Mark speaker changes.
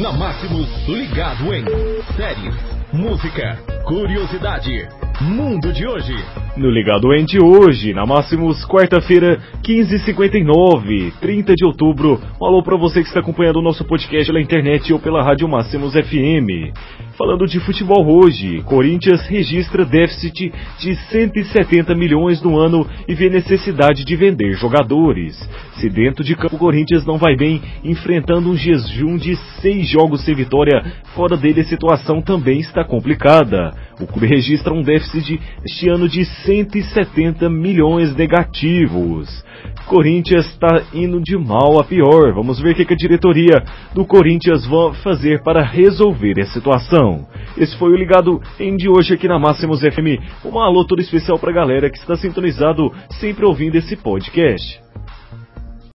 Speaker 1: Na Máximos, ligado em séries, música, curiosidade, mundo de hoje.
Speaker 2: No Ligado Em de hoje, na Máximos, quarta-feira, 15h59, 30 de outubro. Um alô para você que está acompanhando o nosso podcast pela internet ou pela Rádio Máximos FM. Falando de futebol hoje, Corinthians registra déficit de 170 milhões no ano e vê necessidade de vender jogadores. Se dentro de campo Corinthians não vai bem, enfrentando um jejum de seis jogos sem vitória, fora dele a situação também está complicada. O clube registra um déficit este ano de 170 milhões negativos. Corinthians está indo de mal a pior. Vamos ver o que a diretoria do Corinthians vai fazer para resolver a situação. Esse foi o Ligado em de hoje aqui na Máximos FM. Um alô todo especial para a galera que está sintonizado, sempre ouvindo esse podcast.